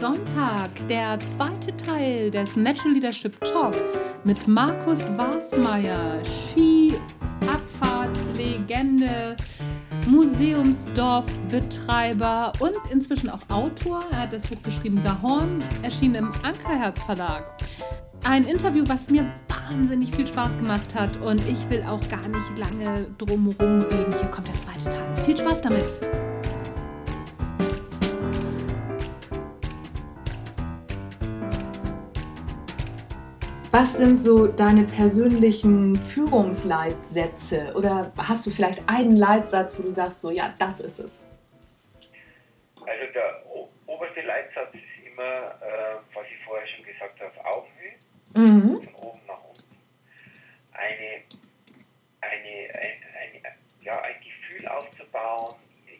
Sonntag, der zweite Teil des Natural Leadership Talk mit Markus Wasmeier, Ski-Abfahrtslegende, Museumsdorfbetreiber und inzwischen auch Autor. Er hat das Buch geschrieben Dahorn, erschienen im Ankerherz Verlag. Ein Interview, was mir wahnsinnig viel Spaß gemacht hat und ich will auch gar nicht lange drumherum reden. Hier kommt der zweite Teil. Viel Spaß damit! Was sind so deine persönlichen Führungsleitsätze? Oder hast du vielleicht einen Leitsatz, wo du sagst, so ja, das ist es? Also der oberste Leitsatz ist immer, äh, was ich vorher schon gesagt habe, Augenhöhe, mhm. von oben nach unten. Eine, eine, ein, ein, ja, ein Gefühl aufzubauen,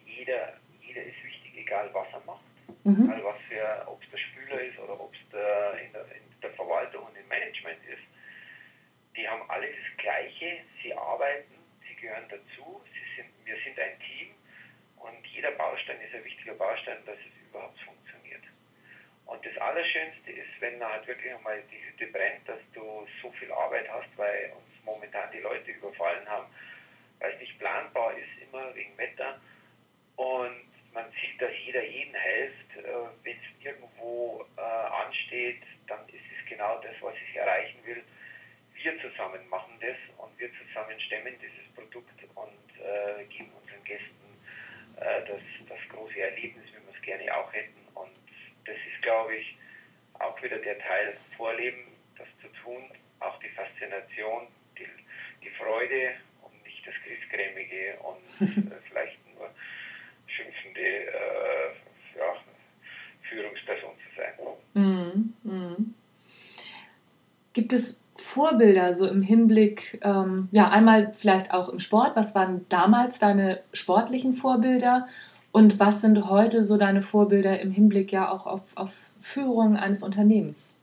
jeder, jeder ist wichtig, egal was er macht. Mhm. Also was für, ob es der Spüler ist oder ob es der, in, der, in der Verwaltung und im Management ist. Die haben alle das Gleiche, sie arbeiten, sie gehören dazu, sie sind, wir sind ein Team und jeder Baustein ist ein wichtiger Baustein, dass es überhaupt funktioniert. Und das Allerschönste ist, wenn halt wirklich einmal die Hütte brennt, dass du so viel Arbeit hast, weil uns momentan die Leute überfallen haben, weil es nicht planbar ist, immer wegen Wetter. Und man sieht, dass jeder jeden hilft. Äh, Wenn es irgendwo äh, ansteht, dann ist es genau das, was ich erreichen will. Wir zusammen machen das und wir zusammen stemmen dieses Produkt und äh, geben unseren Gästen äh, das, das große Erlebnis, wie wir es gerne auch hätten. Und das ist, glaube ich, auch wieder der Teil Vorleben, das zu tun, auch die Faszination, die, die Freude und nicht das Griesgrämige und äh, vielleicht nur schimpfende äh, ja, Führungsperson zu sein. Mm, mm. Gibt es Vorbilder so im Hinblick, ähm, ja, einmal vielleicht auch im Sport, was waren damals deine sportlichen Vorbilder und was sind heute so deine Vorbilder im Hinblick ja auch auf, auf Führung eines Unternehmens?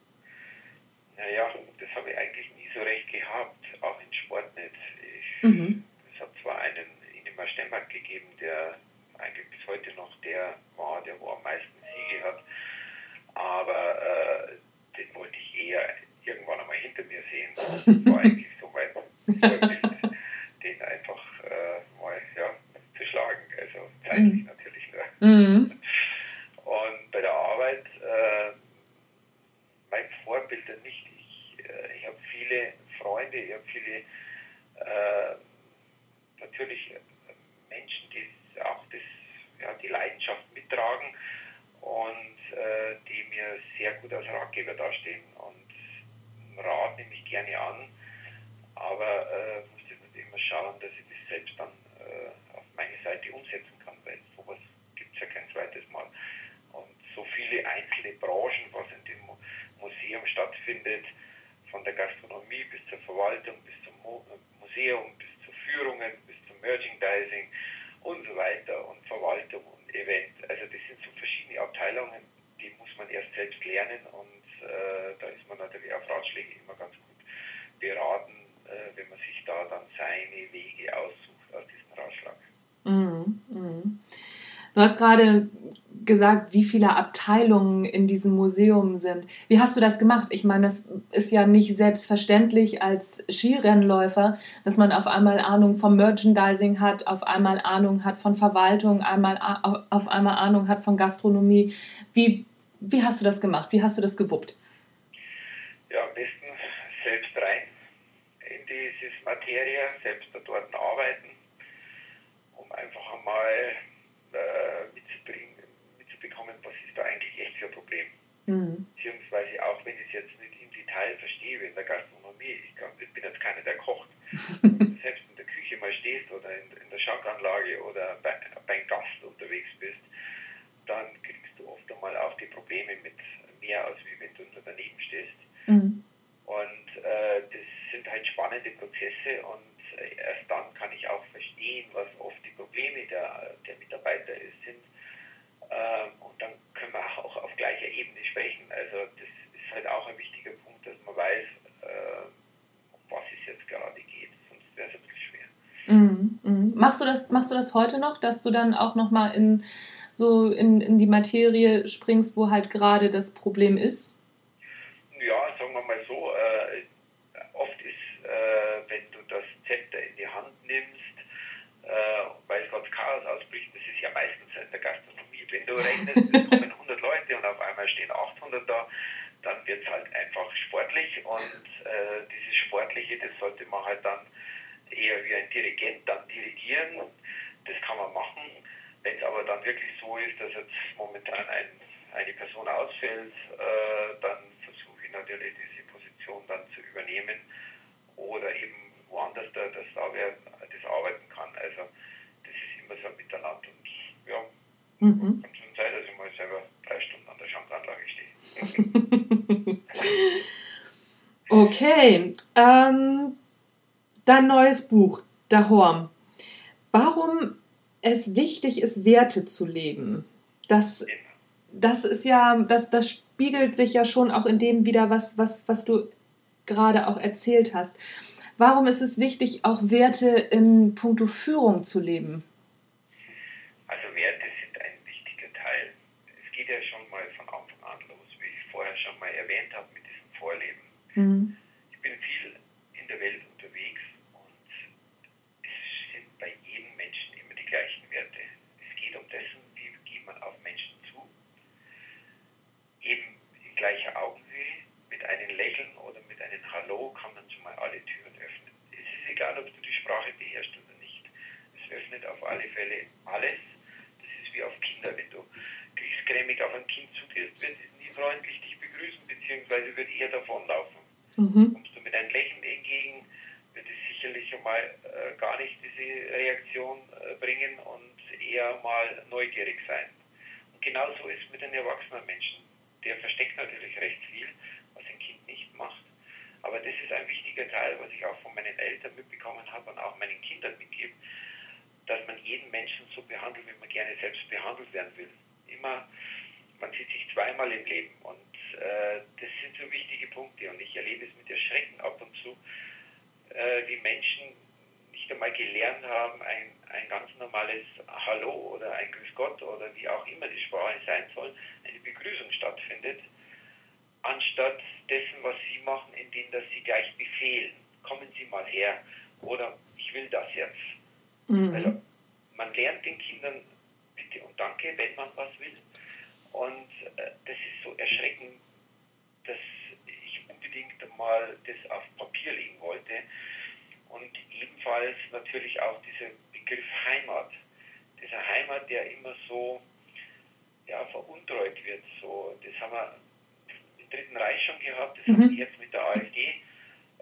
Naja, das habe ich eigentlich nie so recht gehabt, auch im Sport nicht. Ich, mhm. Es hat zwar einen Ingemar Stemmert gegeben, der eigentlich bis heute noch der war, der wo am meisten Siege hat. Aber äh, den wollte ich eher hinter mir sehen. Das war eigentlich so mein Vorbild, den einfach äh, mal ja, zu schlagen. Also zeitlich mhm. natürlich nur. Mhm. Und bei der Arbeit, äh, mein Vorbild nicht. Ich, äh, ich habe viele Freunde, ich habe viele äh, natürlich Menschen, die auch das, ja, die Leidenschaft mittragen und äh, die mir sehr gut als Ratgeber dastehen. Und Rat nehme ich gerne an, aber äh, muss natürlich immer schauen, dass ich das selbst dann äh, auf meine Seite umsetzen kann, weil sowas gibt es ja kein zweites Mal. Und so viele einzelne Branchen, was in dem Museum stattfindet, von der Gastronomie bis zur Verwaltung, bis zum Museum, bis zu Führungen, bis zum Merchandising, und so weiter und Verwaltung und Event. Also das sind so verschiedene Abteilungen, die muss man erst selbst lernen und äh, da ist man natürlich auf Ratschläge immer ganz gut beraten, äh, wenn man sich da dann seine Wege aussucht aus diesem Ratschlag. Mhm, mhm. Du hast gerade gesagt, wie viele Abteilungen in diesem Museum sind. Wie hast du das gemacht? Ich meine, das ist ja nicht selbstverständlich als Skirennläufer, dass man auf einmal Ahnung vom Merchandising hat, auf einmal Ahnung hat von Verwaltung, einmal auf einmal Ahnung hat von Gastronomie. Wie, wie hast du das gemacht? Wie hast du das gewuppt? Ja, am besten selbst rein in dieses Materie, selbst dort arbeiten, um einfach einmal äh, mitzubringen, mitzubekommen, was ist da eigentlich echt für ein Problem. Mhm. Beziehungsweise auch wenn ich es jetzt nicht im Detail verstehe, in der Gastronomie, ich, kann, ich bin jetzt keiner, der kocht, selbst in der Küche mal stehst oder in, in der Schankanlage oder bei, beim Gast unterwegs bist, dann kriegst du oft einmal auch die Probleme mit mehr, als wie wenn du nur daneben stehst. Mhm. Und äh, das sind halt spannende Prozesse und äh, erst dann kann ich auch verstehen, was oft die Probleme der, der Mitarbeiter sind. Ähm, und dann können wir auch auf gleicher Ebene sprechen. Also das ist halt auch ein wichtiger Punkt, dass man weiß, äh, um was es jetzt gerade geht. Sonst wäre es ein bisschen schwer. Mhm, mh. Machst, du das, machst du das heute noch, dass du dann auch nochmal in so in, in die Materie springst, wo halt gerade das Problem ist? Ja, sagen wir mal so, äh, oft ist, äh, wenn du das Zepter in die Hand nimmst, äh, weil es gerade Chaos ausbricht, das ist ja meistens in der Gastronomie, wenn du rechnest, es kommen 100 Leute und auf einmal stehen 800 da, dann wird es halt einfach sportlich und äh, dieses Sportliche, das sollte man halt dann eher wie ein Dirigent dann dirigieren. Das kann man machen. Wenn es aber dann wirklich so ist, dass jetzt momentan ein, eine Person ausfällt, äh, dann versuche ich natürlich diese Position dann zu übernehmen oder eben woanders, da, dass da wer das arbeiten kann. Also das ist immer so ein Miteinander und ja, mhm. kann schon sein, dass ich mal selber drei Stunden an der Schankanlage stehe. Okay. Ähm, Dein neues Buch, Dahorm. Warum es wichtig ist, Werte zu leben. Das, das ist ja, das, das spiegelt sich ja schon auch in dem wieder, was, was, was du gerade auch erzählt hast. Warum ist es wichtig, auch Werte in puncto Führung zu leben? Also Werte sind ein wichtiger Teil. Es geht ja schon mal von Anfang an los, wie ich vorher schon mal erwähnt habe mit diesem Vorleben. Mhm. gleicher Augenhöhe, mit einem Lächeln oder mit einem Hallo kann man schon mal alle Türen öffnen. Es ist egal, ob du die Sprache beherrschst oder nicht. Es öffnet auf alle Fälle alles. Das ist wie auf Kinder. Wenn du kriegsgrämig auf ein Kind zugehst, wird es nie freundlich dich begrüßen, beziehungsweise wird eher davonlaufen. Mhm. Kommst du mit einem Lächeln entgegen, wird es sicherlich schon mal äh, gar nicht diese Reaktion äh, bringen und eher mal neugierig sein. Und genauso ist es mit den erwachsenen Menschen der versteckt natürlich recht viel, was ein Kind nicht macht. Aber das ist ein wichtiger Teil, was ich auch von meinen Eltern mitbekommen habe und auch meinen Kindern mitgebe, dass man jeden Menschen so behandelt, wie man gerne selbst behandelt werden will. Immer, man sieht sich zweimal im Leben und äh, das sind so wichtige Punkte und ich erlebe es mit Erschrecken ab und zu, äh, wie Menschen nicht einmal gelernt haben, ein, ein ganz normales Hallo oder ein Grüß Gott oder wie auch immer die Sprache sein soll, eine Begrüßung stattfindet, anstatt dessen, was sie machen, indem dass sie gleich befehlen, kommen Sie mal her oder ich will das jetzt. Mhm. Also man lernt den Kindern bitte und danke, wenn man was will. Und äh, das ist so erschreckend, dass ich unbedingt mal das auf Papier legen wollte. Und ebenfalls natürlich auch dieser Begriff Heimat. Dieser Heimat, der immer so ja, veruntreut wird. So, das haben wir im Dritten Reich schon gehabt, das mhm. haben wir jetzt mit der AfD.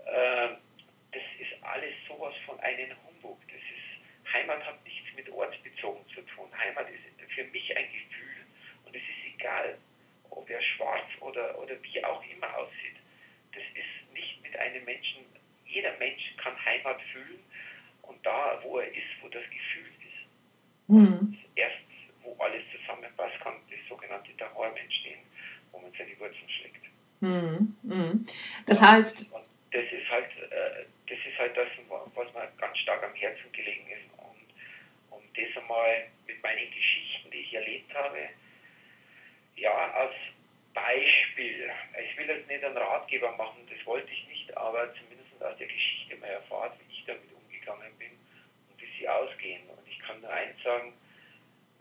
Äh, das ist alles sowas von einem Humbug. Das ist, Heimat hat nichts mit ortsbezogen zu tun. Heimat ist für mich ein Gefühl und es ist egal, ob er schwarz oder, oder wie auch immer aussieht. Das ist nicht mit einem Menschen, jeder Mensch kann Heimat fühlen und da, wo er ist, wo das Gefühl ist. Mhm. Erst wo alles zusammenpasst, kann das sogenannte Daheim entstehen, wo man seine Wurzeln schlägt. Mhm. Mhm. Das heißt. Und das ist halt, äh, das ist halt das, was mir ganz stark am Herzen gelegen ist. Und um das einmal mit meinen Geschichten, die ich erlebt habe, ja, als Beispiel. Ich will jetzt nicht einen Ratgeber machen, das wollte ich nicht, aber zumindest aus der Geschichte mal erfahrt, wie ich damit umgegangen bin und wie sie ausgehen. Und ich kann nur eins sagen,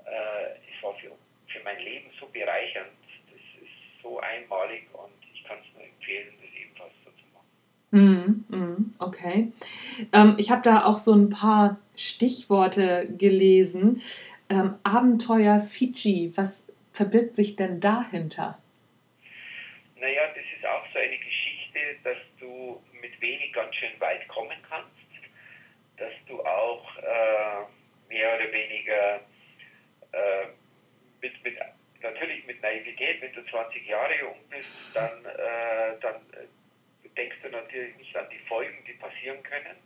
äh, es war für, für mein Leben so bereichernd, das ist so einmalig und ich kann es nur empfehlen, das ebenfalls so zu machen. Mm, mm, okay. Ähm, ich habe da auch so ein paar Stichworte gelesen. Ähm, Abenteuer Fiji, was verbirgt sich denn dahinter? Naja, das ist auch so eine Geschichte, dass du mit wenig ganz schön weit kommen kannst, dass du auch äh, mehr oder weniger äh, mit, mit, natürlich mit Naivität, wenn du 20 Jahre jung bist, dann, äh, dann äh, denkst du natürlich nicht an die Folgen, die passieren können.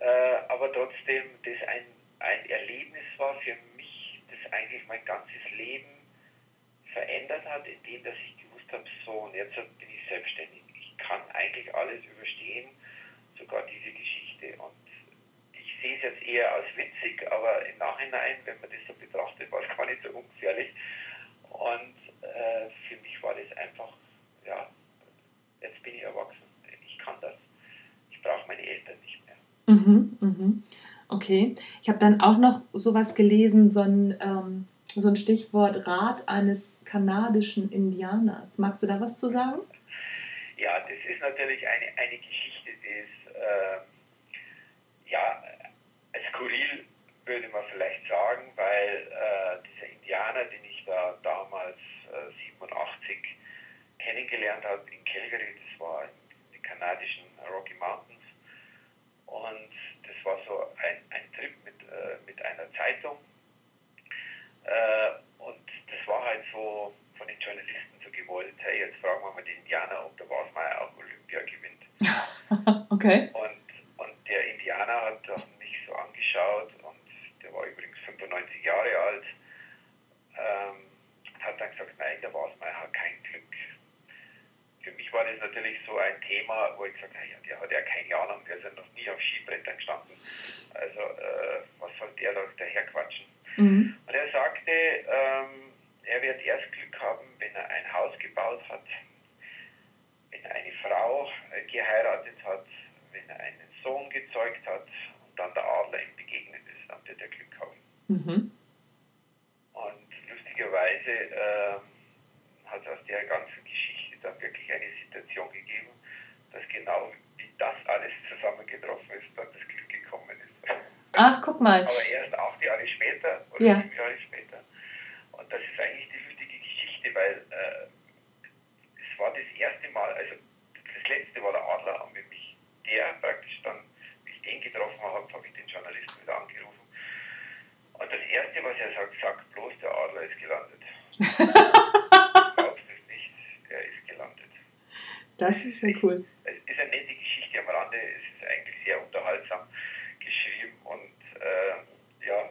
Äh, aber trotzdem, das ein, ein Erlebnis war für mich, das eigentlich mein ganzes Leben verändert hat, indem dass ich gewusst habe, so und jetzt bin ich selbstständig. Ich kann eigentlich alles überstehen, sogar diese Geschichte. Und ich sehe es jetzt eher als witzig, aber im Nachhinein, wenn man das so betrachtet, war es gar nicht so so ungefährlich. Und äh, für mich war das einfach, ja, jetzt bin ich erwachsen, ich kann das. Ich brauche meine Eltern nicht mehr. Mhm, mhm. Okay. Ich habe dann auch noch sowas gelesen, so ein, ähm, so ein Stichwort Rat eines kanadischen Indianers. Magst du da was zu sagen? Ja, das ist natürlich eine, eine Geschichte, die ist, äh, ja, skurril würde man vielleicht sagen, weil äh, dieser Indianer, den ich da damals äh, 87 kennengelernt habe in Calgary, das war in den kanadischen Rocky Mountains und das war so ein, ein Trip mit, äh, mit einer Zeitung äh, und das war halt so von den Hey, jetzt fragen wir mal den Indianer, ob der Wasmeier auch Olympia gewinnt. okay. Und, und der Indianer hat mich so angeschaut und der war übrigens 95 Jahre alt, ähm, hat dann gesagt, nein, der Wasmeier hat kein Glück. Für mich war das natürlich so ein Thema, wo ich gesagt habe, der hat ja keine Ahnung, der ist ja noch nie auf Skibrettern gestanden. Also äh, was soll der da daherquatschen? Mhm. Und er sagte, ähm, er wird erst wenn er ein Haus gebaut hat, wenn er eine Frau äh, geheiratet hat, wenn er einen Sohn gezeugt hat und dann der Adler ihm begegnet ist, dann wird er Glück haben. Mhm. Und lustigerweise äh, hat aus der ganzen Geschichte dann wirklich eine Situation gegeben, dass genau wie das alles zusammengetroffen ist, dann das Glück gekommen ist. Ach, guck mal. Aber erst acht Jahre später oder ja. sieben Jahre später. Und das ist eigentlich die lustige Geschichte, weil äh, es war das erste Mal, also das letzte war der Adler und wenn mich der praktisch dann, wie ich den getroffen habe, habe ich den Journalisten wieder angerufen. Und das erste, was er sagt, sagt bloß, der Adler ist gelandet. Glaubst du es nicht, der ist gelandet. Das ist ja cool. Es ist eine nette Geschichte am Rande, es ist eigentlich sehr unterhaltsam geschrieben und äh, ja,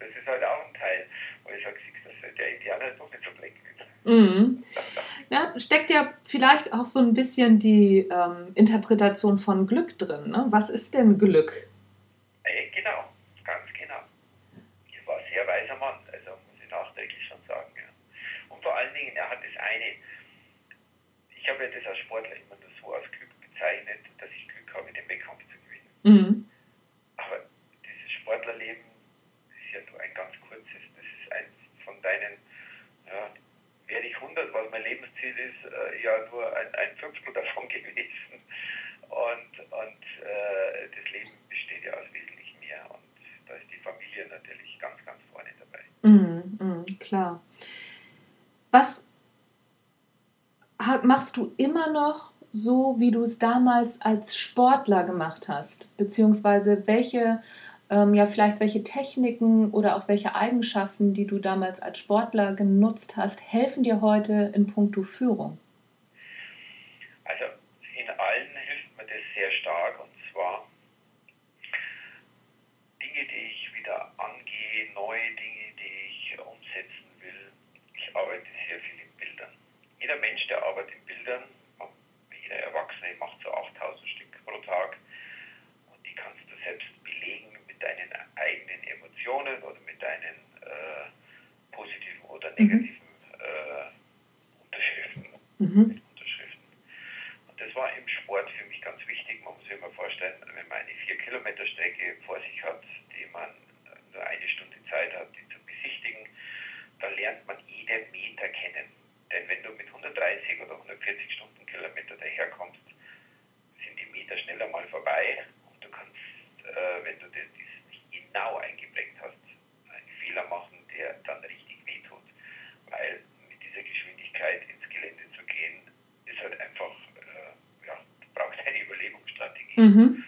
das ist halt auch ein Teil, wo ich sage, der Indianer doch nicht so blöd ist. Mhm. Ja, steckt ja vielleicht auch so ein bisschen die ähm, Interpretation von Glück drin. Ne? Was ist denn Glück? Äh, genau, ganz genau. Er war ein sehr weiser Mann, also muss ich nachträglich schon sagen. Ja. Und vor allen Dingen, er hat das eine, ich habe ja das als Sportler immer nur so als Glück bezeichnet, dass ich Glück habe, den Wettkampf zu gewinnen. Mhm. Aber dieses Sportlerleben ist ja nur ein ganz kurzes, das ist eins von deinen, ja, werde ich 100, was mein Lebensziel ist, äh, ja nur ein, ein Fünftel davon gewesen. Und, und äh, das Leben besteht ja aus wesentlich mehr. Und da ist die Familie natürlich ganz, ganz vorne dabei. Mhm, mh, klar. Was machst du immer noch so, wie du es damals als Sportler gemacht hast? Beziehungsweise welche, ähm, ja, vielleicht welche Techniken oder auch welche Eigenschaften, die du damals als Sportler genutzt hast, helfen dir heute in puncto Führung? Also in allen hilft mir das sehr stark und zwar Dinge, die ich wieder angehe, neue Dinge, die ich umsetzen will. Ich arbeite sehr viel in Bildern. Jeder Mensch, der arbeitet in Bildern, jeder Erwachsene macht so 8000 Stück pro Tag und die kannst du selbst belegen mit deinen eigenen Emotionen oder mit deinen äh, mhm. äh, Unterschriften. Mhm. Unterschriften. Und das war im Sport für mich ganz wichtig. Man muss sich immer vorstellen, wenn man eine 4-Kilometer-Strecke vor sich hat, die man nur eine Stunde Zeit hat, die zu besichtigen, dann lernt man jeden Meter kennen. Denn wenn du mit 130 oder 140 Stundenkilometer daherkommst, sind die Meter schneller mal vorbei und du kannst, äh, wenn du das nicht genau eingeprägt hast, einen Fehler machen, der dann richtig wehtut. Weil mit dieser Geschwindigkeit ins Gelände zu gehen, ist halt einfach, äh, ja, du brauchst eine Überlebensstrategie. Mhm.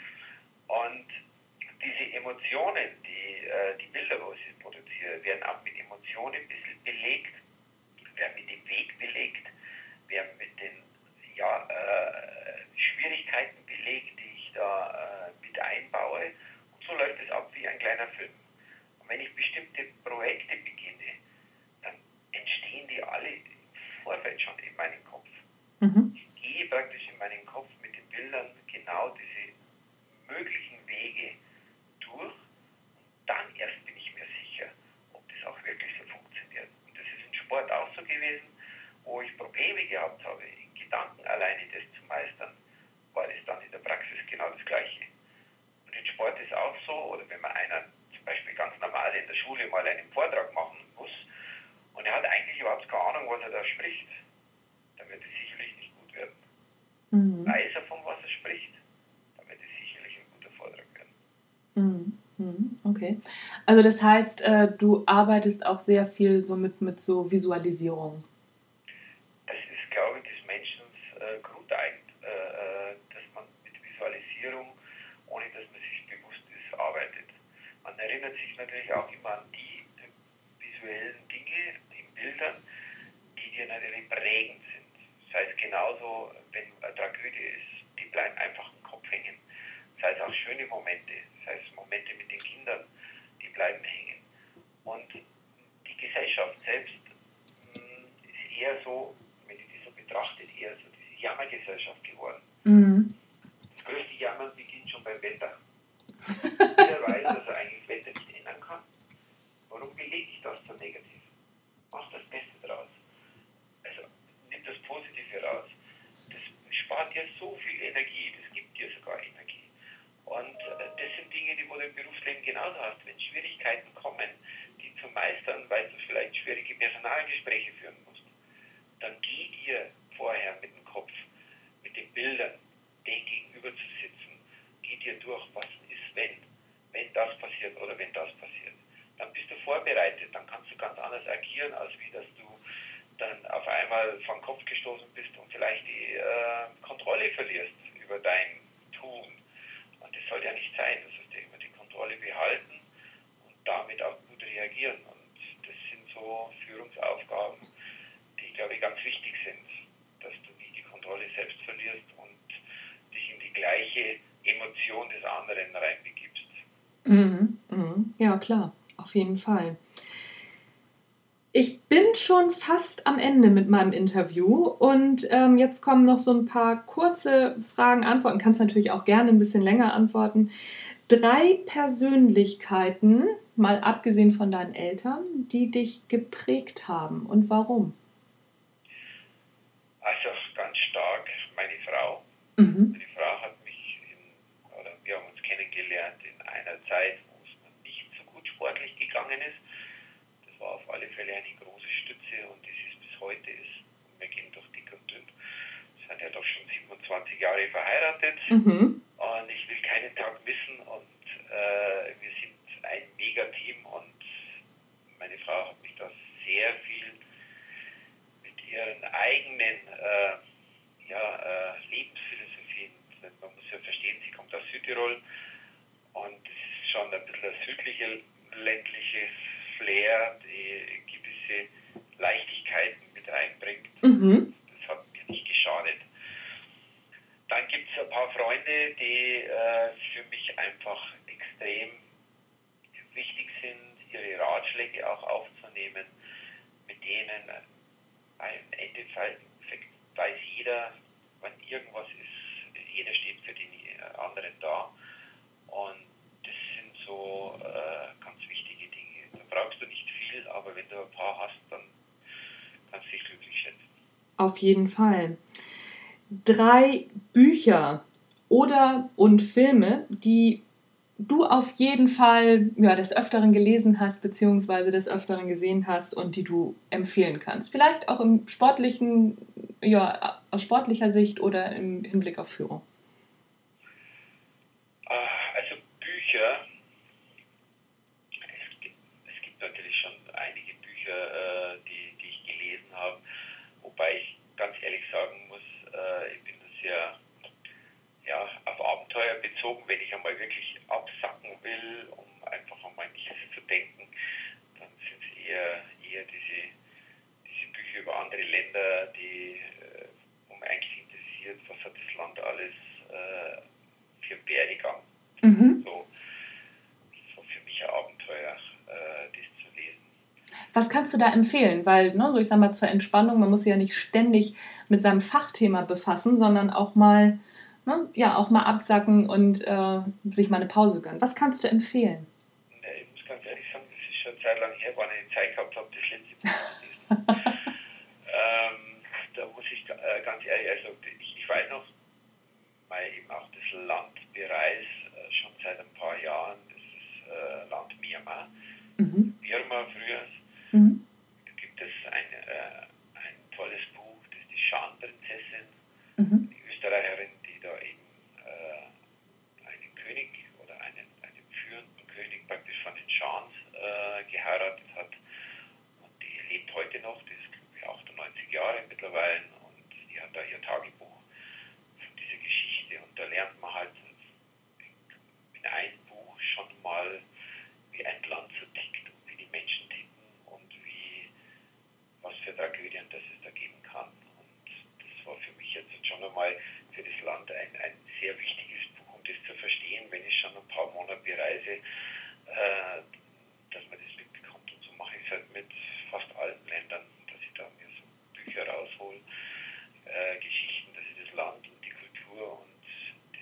Und diese Emotionen, die, äh, die Bilder, wo ich produziere, werden auch mit Emotionen ein bisschen belegt werden mit dem Weg belegt, werden mit den ja, äh, Schwierigkeiten belegt, die ich da äh, mit einbaue. Und so läuft es ab wie ein kleiner Film. Und wenn ich bestimmte Projekte beginne, dann entstehen die alle im Vorfeld schon in meinem Kopf. Mhm. Ich gehe praktisch in meinen Kopf mit den Bildern genau diese möglichen Wege durch und dann erst bin ich mir sicher, ob das auch wirklich so funktioniert. gewesen, wo ich Probleme gehabt habe, in Gedanken alleine das zu meistern, war das dann in der Praxis genau das Gleiche. Und in Sport ist auch so, oder wenn man einer zum Beispiel normal in der Schule mal einen Vortrag machen muss und er hat eigentlich überhaupt keine Ahnung, was er da spricht, dann wird es sicherlich nicht gut werden. Mhm. Weiß er, von was er spricht, dann wird es sicherlich ein guter Vortrag werden. Mhm. mhm. Okay. Also das heißt, äh, du arbeitest auch sehr viel so mit, mit so Visualisierung. Erinnert sich natürlich auch immer an die visuellen Dinge in Bildern, die dir natürlich prägend sind. Das heißt genauso, wenn eine Tragödie ist, die bleiben einfach im Kopf hängen. Das heißt auch schöne Momente, das heißt Momente mit den Kindern, die bleiben hängen. Und die Gesellschaft selbst hm, ist eher so, wenn ich die so betrachtet, eher so diese Jammergesellschaft geworden. Mhm. Das größte Jammern beginnt schon beim Wetter. Jeder weiß, dass er eigentlich Wetter nicht ändern kann. Warum belege ich das so negativ? Mach das Beste draus. Also nimm das Positive raus. Das spart dir so viel Energie, das gibt dir sogar Energie. Und äh, das sind Dinge, die du im Berufsleben genauso hast. Wenn Schwierigkeiten kommen, die zu meistern, weil du vielleicht schwierige Personalgespräche führen musst, dann geh dir vorher mit dem Kopf, mit den Bildern, den gegenüber zu sitzen, geh dir durch, was wenn, wenn das passiert oder wenn das passiert. Dann bist du vorbereitet, dann kannst du ganz anders agieren, als wie dass du dann auf einmal vom Kopf gestoßen bist und vielleicht die äh, Kontrolle verlierst über dein Tun. Und das soll ja nicht sein, das heißt ja immer die Kontrolle behalten und damit auch gut reagieren. Und das sind so Führungsaufgaben, die, glaube ich, ganz wichtig sind, dass du nie die Kontrolle selbst verlierst und dich in die gleiche Emotion des anderen reinbegibst. Mhm, mhm. Ja, klar, auf jeden Fall. Ich bin schon fast am Ende mit meinem Interview und ähm, jetzt kommen noch so ein paar kurze Fragen, Antworten. Kannst natürlich auch gerne ein bisschen länger antworten. Drei Persönlichkeiten, mal abgesehen von deinen Eltern, die dich geprägt haben und warum? Also ganz stark meine Frau. Mhm. Meine Frau hat kennengelernt in einer Zeit, wo es nicht so gut sportlich gegangen ist. Das war Fälle eine große Stütze und das ist bis heute ist. Wir gehen durch dick und dünn. Wir sind ja doch schon 27 Jahre verheiratet mhm. und ich will keinen Tag missen und äh, wir sind ein Mega-Team und meine Frau hat mich da sehr viel mit ihren eigenen äh, ja, äh, Lebensphilosophien, man muss ja verstehen, sie kommt aus Südtirol und es ist schon ein bisschen ein südlicher, ländliches Flair, die gewisse Leichtigkeiten mit reinbringt. Mhm. Das hat mir nicht geschadet. Dann gibt es ein paar Freunde, die äh, für mich einfach extrem wichtig sind, ihre Ratschläge auch aufzunehmen, mit denen im Endeffekt weiß jeder, wenn irgendwas ist, jeder steht für den anderen da. Und das sind so äh, ganz wichtige Dinge. Da brauchst du nicht viel, aber wenn du ein paar hast, dann kannst du dich glücklich schätzen. Auf jeden Fall. Drei Bücher oder und Filme, die du auf jeden Fall ja, des Öfteren gelesen hast, beziehungsweise des Öfteren gesehen hast und die du empfehlen kannst. Vielleicht auch im sportlichen, ja, aus sportlicher Sicht oder im Hinblick auf Führung. Bücher. Es gibt, es gibt natürlich schon einige Bücher, äh, die, die ich gelesen habe, wobei ich ganz ehrlich sagen muss, äh, ich bin sehr ja, auf Abenteuer bezogen, wenn ich einmal wirklich absacken will, um einfach einmal nichts zu denken, dann sind es eher, eher diese, diese Bücher über andere Länder, die, äh, wo mich eigentlich interessiert, was hat das Land alles äh, für Werdegang. Mhm. So, Abenteuer, äh, dies zu lesen. Was kannst du da empfehlen? Weil, ne, so ich sag mal, zur Entspannung, man muss sich ja nicht ständig mit seinem Fachthema befassen, sondern auch mal, ne, ja, auch mal absacken und äh, sich mal eine Pause gönnen. Was kannst du empfehlen? Nee, ich muss ganz ehrlich sagen, das ist schon Zeit lang her, wann ich Zeit gehabt habe, das letzte lesen. Ähm, da muss ich äh, ganz ehrlich, also ich, ich weiß noch, weil eben auch das Land bereise äh, schon seit ein paar Jahren, das ist äh, Land Myanmar, mhm. Birma früher. Mhm. Da gibt es ein, äh, ein tolles Buch, das ist die Schanprinzessin, mhm. die Österreicherin, die da eben äh, einen König oder einen, einen führenden König praktisch von den Schans äh, geheiratet hat. Und die lebt heute noch, die ist glaube ich 98 Jahre mittlerweile und die hat da ihr Tagebuch und da lernt man halt in einem Buch schon mal, wie ein Land so tickt und wie die Menschen ticken und wie, was für Tragödien das es da geben kann. Und das war für mich jetzt schon einmal für das Land ein, ein sehr wichtiges Buch, um das zu verstehen, wenn ich schon ein paar Monate bereise, äh, dass man das mitbekommt. Und so mache ich es halt mit fast allen Ländern, dass ich da mir so Bücher raushole, äh, Geschichten, dass ich das Land und die Kultur und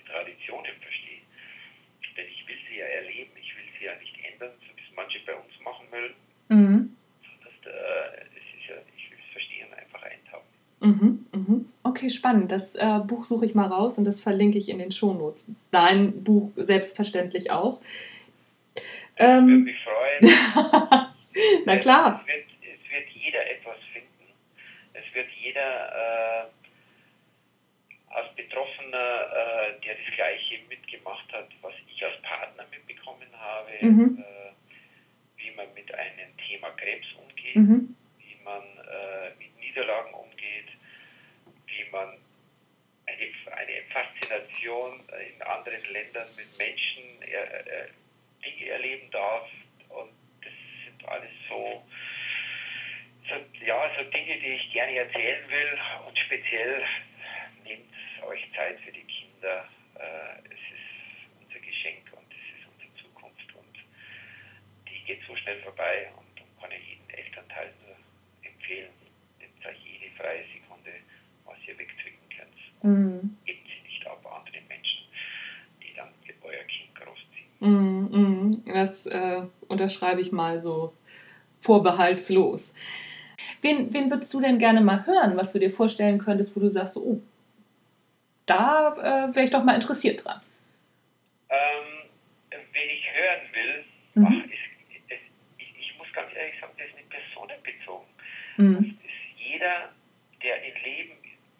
Traditionen verstehe. Denn ich will sie ja erleben, ich will sie ja nicht ändern, so wie es manche bei uns machen wollen. Mhm. Das, äh, das ist ja, ich will es verstehen, einfach eintauchen. Mhm, mhm. Okay, spannend. Das äh, Buch suche ich mal raus und das verlinke ich in den Shownotes. Dein Buch selbstverständlich auch. Ähm, würde mich freuen. Na klar. Es wird, es wird, jeder etwas finden. Es wird jeder äh, als Betroffener, äh, der das Gleiche mitgemacht hat, was ich als Partner mitbekommen habe, mhm. äh, wie man mit einem Thema Krebs umgeht, mhm. wie man äh, mit Niederlagen umgeht, wie man eine, eine Faszination in anderen Ländern mit Menschen Dinge erleben darf. Und das sind alles so, so, ja, so Dinge, die ich gerne erzählen will und speziell nehmt euch Zeit für die Kinder. Äh, es ist unser Geschenk und es ist unsere Zukunft und die geht so schnell vorbei und darum kann ich jeden Elternteil nur empfehlen, nehmt euch jede freie Sekunde, was ihr wegzwicken könnt. Mhm. Gebt sie nicht ab anderen Menschen, die dann euer Kind großziehen. Mhm, mhm. Das äh, unterschreibe ich mal so vorbehaltslos. Wen, wen würdest du denn gerne mal hören, was du dir vorstellen könntest, wo du sagst, oh, da äh, wäre ich doch mal interessiert dran. Ähm, wen ich hören will, mhm. ach, ist, ist, ich, ich, muss ganz ehrlich sagen, das ist nicht personenbezogen. Mhm. Das ist jeder, der im Leben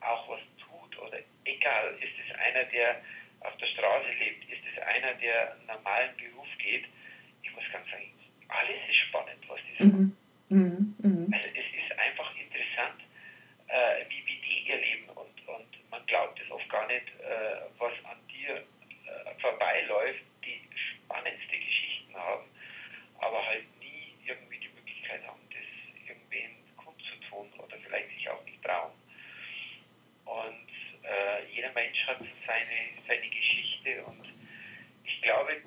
auch was tut oder egal, ist es einer, der auf der Straße lebt, ist es einer, der einen normalen Beruf geht, ich muss ganz sagen, alles ist spannend, was die sagen. Mhm. mhm. Mhm. Also es ist einfach interessant, äh, wie, wie die ihr Leben man glaubt es oft gar nicht, äh, was an dir äh, vorbeiläuft, die spannendste Geschichten haben, aber halt nie irgendwie die Möglichkeit haben, das irgendwen kundzutun oder vielleicht sich auch nicht trauen. Und äh, jeder Mensch hat seine, seine Geschichte und ich glaube,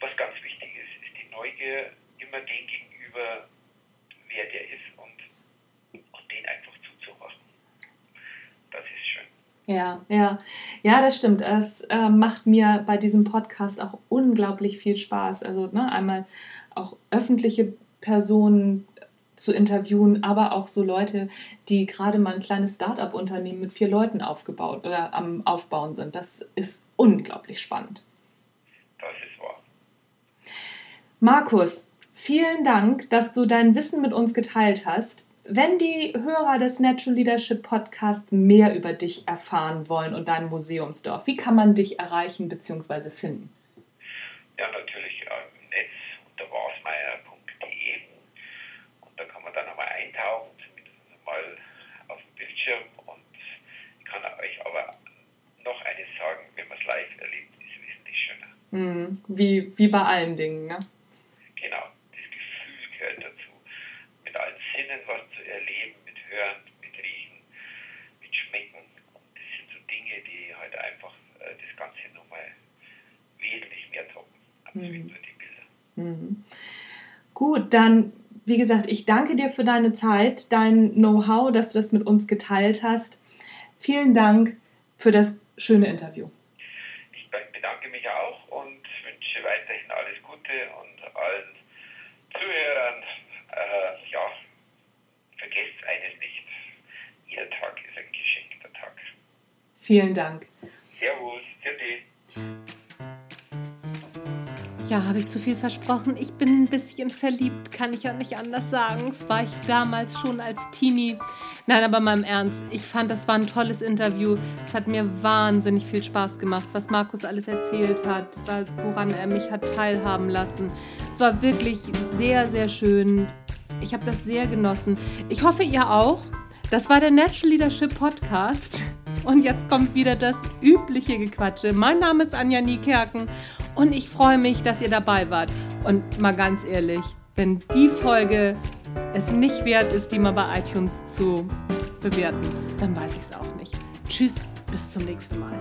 was ganz wichtig ist, ist die Neugier immer dem gegenüber, wer der ist und, und den einfach zuzuhören. Das ist schön. Ja, ja, ja, das stimmt. Es äh, macht mir bei diesem Podcast auch unglaublich viel Spaß. Also ne, einmal auch öffentliche Personen zu interviewen, aber auch so Leute, die gerade mal ein kleines Start-up-Unternehmen mit vier Leuten aufgebaut oder am Aufbauen sind. Das ist unglaublich spannend. Das ist wahr. Markus, vielen Dank, dass du dein Wissen mit uns geteilt hast. Wenn die Hörer des Natural Leadership Podcast mehr über dich erfahren wollen und dein Museumsdorf, wie kann man dich erreichen bzw. finden? Ja, natürlich äh, im Netz unter wasmeier.de und da kann man dann einmal eintauchen, zumindest mal auf dem Bildschirm und ich kann euch aber noch eines sagen, wenn man es live erlebt, ist es wesentlich schöner. Mhm. Wie, wie bei allen Dingen, ne? Genau, das Gefühl gehört dazu, mit allen Sinnen was erleben, mit Hören, mit Riechen, mit Schmecken. Und das sind so Dinge, die halt einfach äh, das Ganze nochmal wesentlich mehr toppen, als mhm. Mhm. Gut, dann, wie gesagt, ich danke dir für deine Zeit, dein Know-how, dass du das mit uns geteilt hast. Vielen Dank für das schöne Interview. Ich bedanke mich auch und wünsche weiterhin alles Gute und allen Zuhörern, äh, ja, vergesst eines nicht. jeder Tag ist ein geschenkter Tag. Vielen Dank. Servus, bitte. Ja, habe ich zu viel versprochen? Ich bin ein bisschen verliebt, kann ich ja nicht anders sagen. Das war ich damals schon als Teenie. Nein, aber mal im Ernst, ich fand, das war ein tolles Interview. Es hat mir wahnsinnig viel Spaß gemacht, was Markus alles erzählt hat, woran er mich hat teilhaben lassen. Es war wirklich sehr, sehr schön. Ich habe das sehr genossen. Ich hoffe, ihr auch. Das war der Natural Leadership Podcast. Und jetzt kommt wieder das übliche Gequatsche. Mein Name ist Anja Niekerken und ich freue mich, dass ihr dabei wart. Und mal ganz ehrlich, wenn die Folge es nicht wert ist, die mal bei iTunes zu bewerten, dann weiß ich es auch nicht. Tschüss, bis zum nächsten Mal.